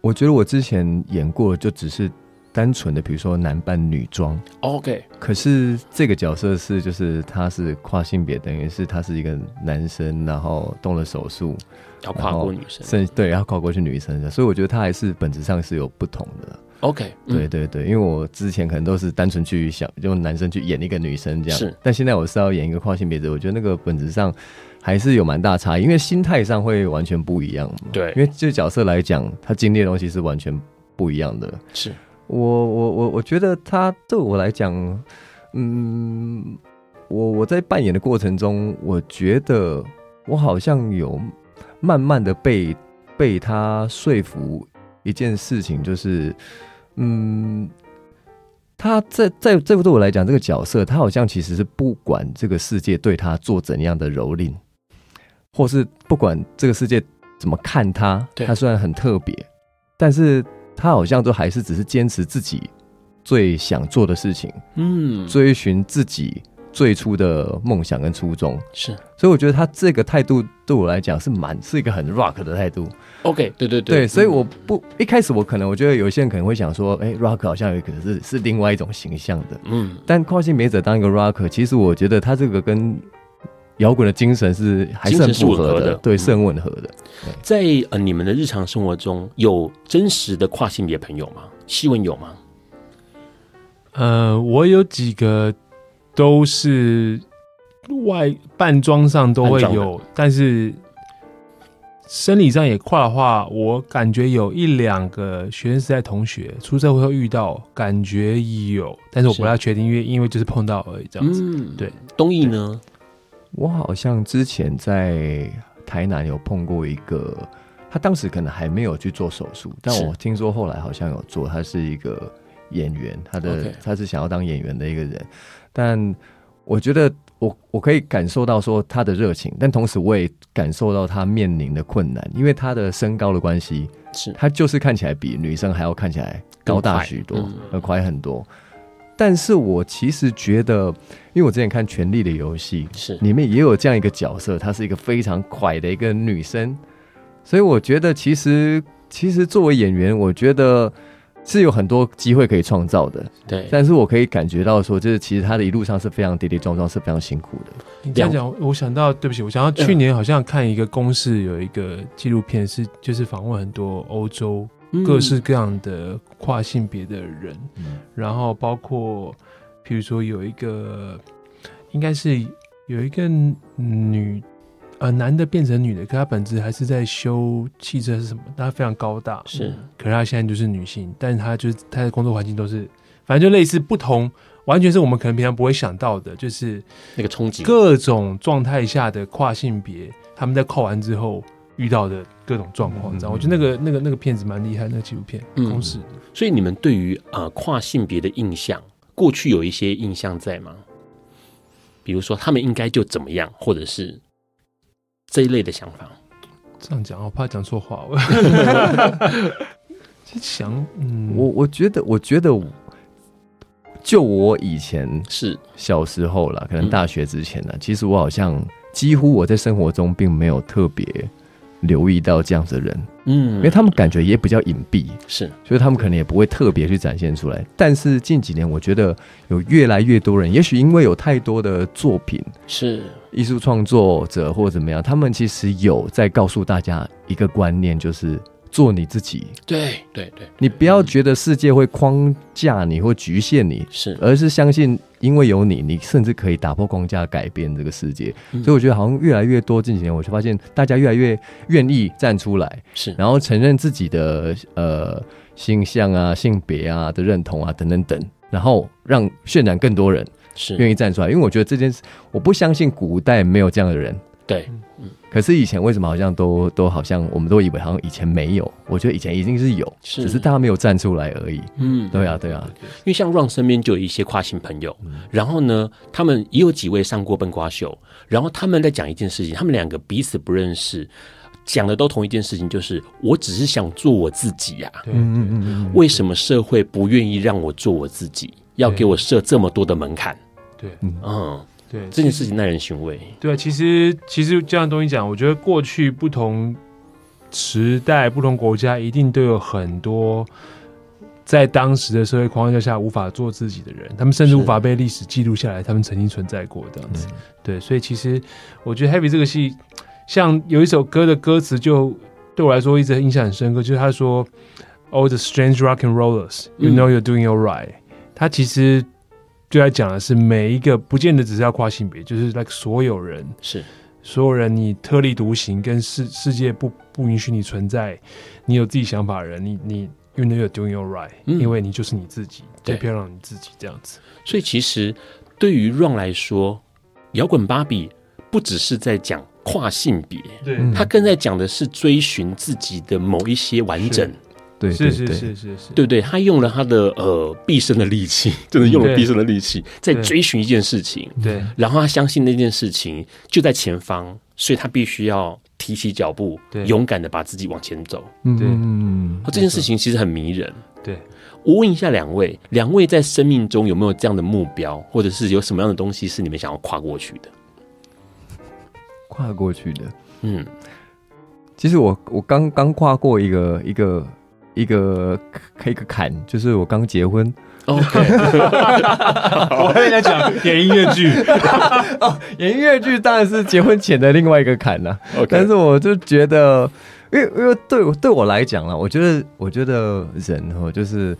我觉得我之前演过，就只是单纯的，比如说男扮女装。OK，可是这个角色是，就是他是跨性别，等于是他是一个男生，然后动了手术。要跨过女生，对，要跨过去女生的，所以我觉得他还是本质上是有不同的。OK，对对对，因为我之前可能都是单纯去想用男生去演一个女生这样，是，但现在我是要演一个跨性别者，我觉得那个本质上还是有蛮大差异，因为心态上会完全不一样。对，因为这角色来讲，他经历的东西是完全不一样的。是我我我我觉得他对我来讲，嗯，我我在扮演的过程中，我觉得我好像有。慢慢的被被他说服一件事情，就是，嗯，他在在这部对我来讲，这个角色他好像其实是不管这个世界对他做怎样的蹂躏，或是不管这个世界怎么看他，他虽然很特别，但是他好像都还是只是坚持自己最想做的事情，嗯，追寻自己。最初的梦想跟初衷是，所以我觉得他这个态度对我来讲是蛮是一个很 rock 的态度。OK，对对对，对，所以我不一开始我可能我觉得有些人可能会想说，哎，rock 好像有可能是是另外一种形象的，嗯，但跨性别者当一个 rock，其实我觉得他这个跟摇滚的精神是还是很符合的，对，是很吻合的。在呃你们的日常生活中有真实的跨性别朋友吗？西文有吗？呃，我有几个。都是外扮装上都会有，但是生理上也跨的话，我感觉有一两个学生时代同学出社会会遇到，感觉有，但是我不太确定，因为因为就是碰到而已这样子。嗯、对，东义呢？我好像之前在台南有碰过一个他当时可能还没有去做手术，但我听说后来好像有做。他是一个演员，他的.他是想要当演员的一个人，但我觉得我我可以感受到说他的热情，但同时我也感受到他面临的困难，因为他的身高的关系，是。他就是看起来比女生还要看起来高大许多，要快，嗯、快很多。但是我其实觉得，因为我之前看《权力的游戏》，是。里面也有这样一个角色，她是一个非常快的一个女生，所以我觉得其实其实作为演员，我觉得是有很多机会可以创造的。对，但是我可以感觉到说，就是其实她的一路上是非常跌跌撞撞，是非常辛苦的。你这样讲，我想到，对不起，我想到去年好像看一个公视有一个纪录片，是就是访问很多欧洲。各式各样的跨性别的人，嗯、然后包括，譬如说有一个，应该是有一个女，呃，男的变成女的，可他本质还是在修汽车是什么？他非常高大，是，可是他现在就是女性，但是他就是他的工作环境都是，反正就类似不同，完全是我们可能平常不会想到的，就是那个冲击，各种状态下的跨性别，他们在扣完之后。遇到的各种状况，你知道？我觉得那个、那个、那个片子蛮厉害，那个纪录片，公视。所以你们对于呃跨性别的印象，过去有一些印象在吗？比如说他们应该就怎么样，或者是这一类的想法？这样讲，我怕讲错话。我 想，嗯，我我觉得，我觉得，就我以前是小时候了，可能大学之前呢，其实我好像几乎我在生活中并没有特别。留意到这样子的人，嗯，因为他们感觉也比较隐蔽，是，所以他们可能也不会特别去展现出来。但是近几年，我觉得有越来越多人，也许因为有太多的作品，是艺术创作者或者怎么样，他们其实有在告诉大家一个观念，就是。做你自己，对对对，你不要觉得世界会框架你或局限你，是，而是相信因为有你，你甚至可以打破框架，改变这个世界。所以我觉得好像越来越多，近几年我就发现大家越来越愿意站出来，是，然后承认自己的呃性向啊、性别啊的认同啊等等等，然后让渲染更多人是。愿意站出来。因为我觉得这件事，我不相信古代没有这样的人。对。可是以前为什么好像都都好像我们都以为好像以前没有？我觉得以前一定是有，是只是大家没有站出来而已。嗯，对啊，对啊。因为像 Ron 身边就有一些跨性朋友，嗯、然后呢，他们也有几位上过笨瓜秀，然后他们在讲一件事情，他们两个彼此不认识，讲的都同一件事情，就是我只是想做我自己呀、啊。嗯嗯嗯嗯。为什么社会不愿意让我做我自己，要给我设这么多的门槛？对，嗯。对这件事情耐人寻味。对啊，其实其实这样东西讲，我觉得过去不同时代、不同国家，一定都有很多在当时的社会框架下无法做自己的人，他们甚至无法被历史记录下来，他们曾经存在过这样子。对，所以其实我觉得 Happy 这个戏，像有一首歌的歌词，就对我来说一直印象很深刻，就是他说。All the strange rock and rollers, you know you're doing all right。”他其实。就在讲的是每一个不见得只是要跨性别，就是 like 所有人。是。所有人，你特立独行，跟世世界不不允许你存在，你有自己想法的人，你你 you know you're doing your right，、嗯、因为你就是你自己，最漂亮你自己这样子。所以其实对于 Ron 来说，摇滚芭比不只是在讲跨性别，对，他更在讲的是追寻自己的某一些完整。对，是是是是是，对对，他用了他的呃毕生的力气，真的用了毕生的力气，在追寻一件事情。对，然后他相信那件事情就在前方，所以他必须要提起脚步，勇敢的把自己往前走。对，嗯，这件事情其实很迷人。对，我问一下两位，两位在生命中有没有这样的目标，或者是有什么样的东西是你们想要跨过去的？跨过去的，嗯，其实我我刚刚跨过一个一个。一个一个坎，就是我刚结婚。OK，我跟人家讲演音乐剧 哦，演音乐剧当然是结婚前的另外一个坎了。OK，但是我就觉得，因为因为对我对我来讲啊，我觉得我觉得人哦，就是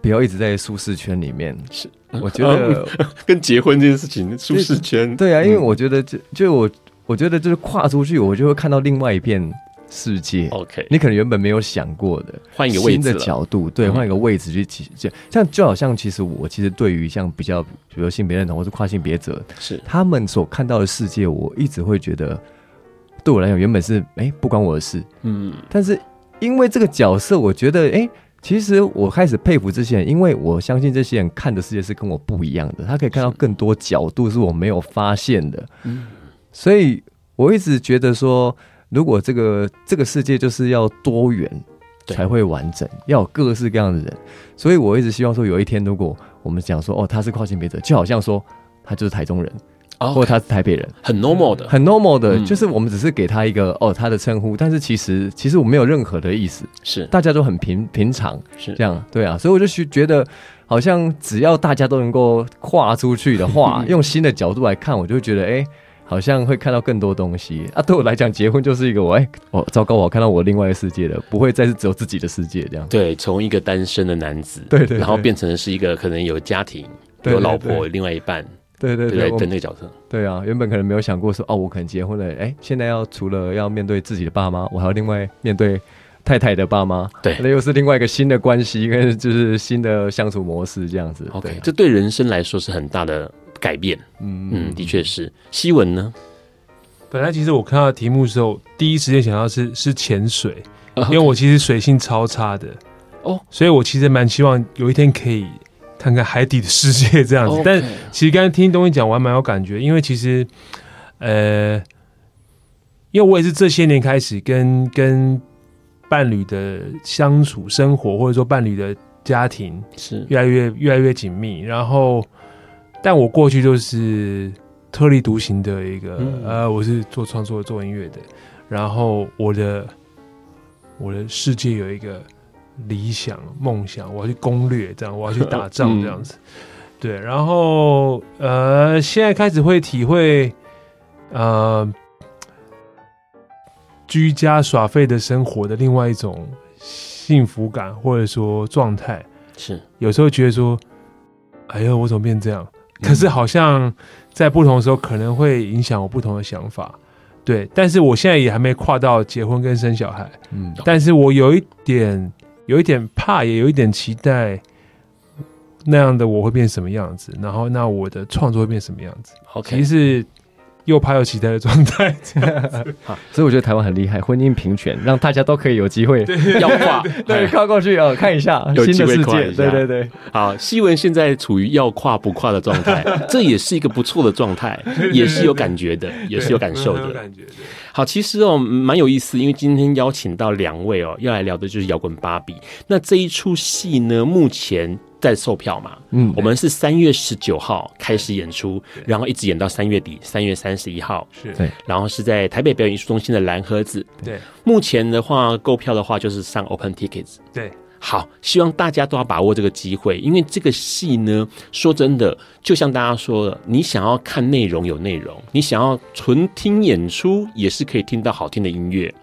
不要一直在舒适圈里面。是，我觉得跟结婚这件事情，舒适圈。对啊，因为我觉得就就我我觉得就是跨出去，我就会看到另外一片。世界，OK，你可能原本没有想过的，换一个位置新的角度，对，换、嗯、一个位置去体，就像就好像其实我其实对于像比较，比如性别认同或是跨性别者，是。他们所看到的世界，我一直会觉得对我来讲原本是哎、欸、不关我的事，嗯，但是因为这个角色，我觉得哎、欸，其实我开始佩服这些人，因为我相信这些人看的世界是跟我不一样的，他可以看到更多角度是我没有发现的，嗯，所以我一直觉得说，如果这个这个世界就是要多元才会完整，要有各式各样的人，所以我一直希望说，有一天如果我们讲说哦，他是跨性别者，就好像说他就是台中人。或者他是台北人，很 normal 的，很 normal 的，就是我们只是给他一个哦他的称呼，但是其实其实我没有任何的意思，是。大家都很平平常，是。这样，对啊，所以我就觉得好像只要大家都能够跨出去的话，用新的角度来看，我就觉得哎，好像会看到更多东西啊。对我来讲，结婚就是一个我哎，哦糟糕，我看到我另外一个世界了，不会再是只有自己的世界这样。对，从一个单身的男子，对对，然后变成是一个可能有家庭、有老婆、有另外一半。对对对，对那个角色，对啊，原本可能没有想过说，哦，我可能结婚了，哎，现在要除了要面对自己的爸妈，我还要另外面对太太的爸妈，对，那又是另外一个新的关系跟就是新的相处模式这样子。OK，对、啊、这对人生来说是很大的改变。嗯嗯，的确是。西文呢？本来其实我看到题目的时候，第一时间想到是是潜水 因为我其实水性超差的哦，所以我其实蛮希望有一天可以。看看海底的世界这样子，但其实刚才听东西讲，我还蛮有感觉，因为其实，呃，因为我也是这些年开始跟跟伴侣的相处、生活，或者说伴侣的家庭是越来越越来越紧密。然后，但我过去就是特立独行的一个，呃，我是做创作、做音乐的，然后我的我的世界有一个。理想、梦想，我要去攻略，这样我要去打仗，这样子、嗯，对。然后，呃，现在开始会体会，呃，居家耍废的生活的另外一种幸福感，或者说状态。是有时候觉得说，哎呦，我怎么变这样？可是好像在不同的时候，可能会影响我不同的想法。对，但是我现在也还没跨到结婚跟生小孩。嗯，但是我有一点。有一点怕，也有一点期待，那样的我会变什么样子？然后，那我的创作会变什么样子？Okay. 其实是又怕又期待的状态，好，所以我觉得台湾很厉害，婚姻平权，让大家都可以有机会 要跨，对，跨过去啊，看一下新的世界，对对对。好，西文现在处于要跨不跨的状态，这也是一个不错的状态，也是有感觉的，也是有感受的。好，其实哦，蛮有意思，因为今天邀请到两位哦，要来聊的就是摇滚芭比。那这一出戏呢，目前在售票嘛，嗯，我们是三月十九号开始演出，然后一直演到三月底，三月三十一号，是对，然后是在台北表演艺术中心的蓝盒子，对。目前的话，购票的话就是上 Open Tickets，对。好，希望大家都要把握这个机会，因为这个戏呢，说真的，就像大家说的，你想要看内容有内容，你想要纯听演出也是可以听到好听的音乐。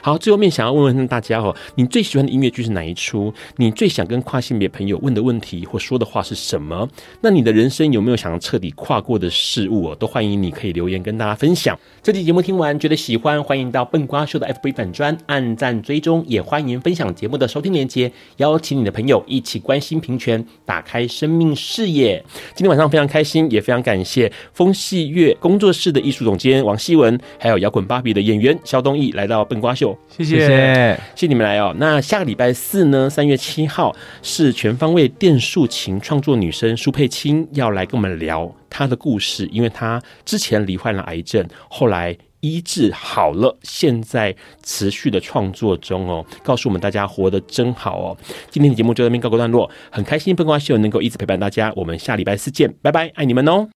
好，最后面想要问问大家哦，你最喜欢的音乐剧是哪一出？你最想跟跨性别朋友问的问题或说的话是什么？那你的人生有没有想要彻底跨过的事物哦？都欢迎你可以留言跟大家分享。这期节目听完觉得喜欢，欢迎到笨瓜秀的 FB 粉专按赞追踪，也欢迎分享节目的收听连接，邀请你的朋友一起关心平权，打开生命视野。今天晚上非常开心，也非常感谢风戏乐工作室的艺术总监王希文，还有摇滚芭比的演员肖东义来到笨瓜秀。谢谢，谢谢，谢谢你们来哦。那下个礼拜四呢，三月七号是全方位电竖琴创作女生苏佩青要来跟我们聊她的故事，因为她之前罹患了癌症，后来医治好了，现在持续的创作中哦，告诉我们大家活得真好哦。今天的节目就到这边告个段落，很开心笨瓜秀能够一直陪伴大家，我们下礼拜四见，拜拜，爱你们哦。